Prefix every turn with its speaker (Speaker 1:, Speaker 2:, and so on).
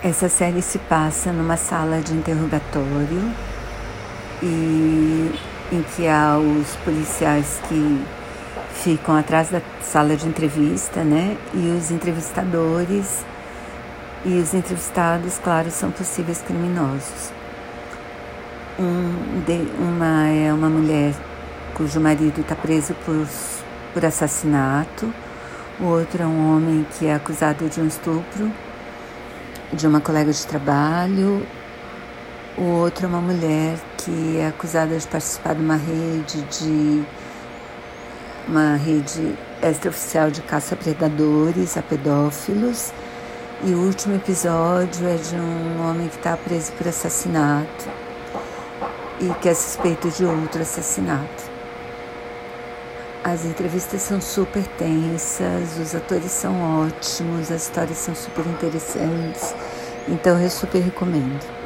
Speaker 1: Essa série se passa numa sala de interrogatório e em que há os policiais que ficam atrás da sala de entrevista, né? E os entrevistadores e os entrevistados, claro, são possíveis criminosos. Um de, uma é uma mulher cujo marido está preso por, por assassinato, o outro é um homem que é acusado de um estupro de uma colega de trabalho, o outro é uma mulher que é acusada de participar de uma rede de uma rede extraoficial de caça a predadores, a pedófilos. E o último episódio é de um homem que está preso por assassinato e que é suspeito de outro assassinato. As entrevistas são super tensas, os atores são ótimos, as histórias são super interessantes, então eu super recomendo.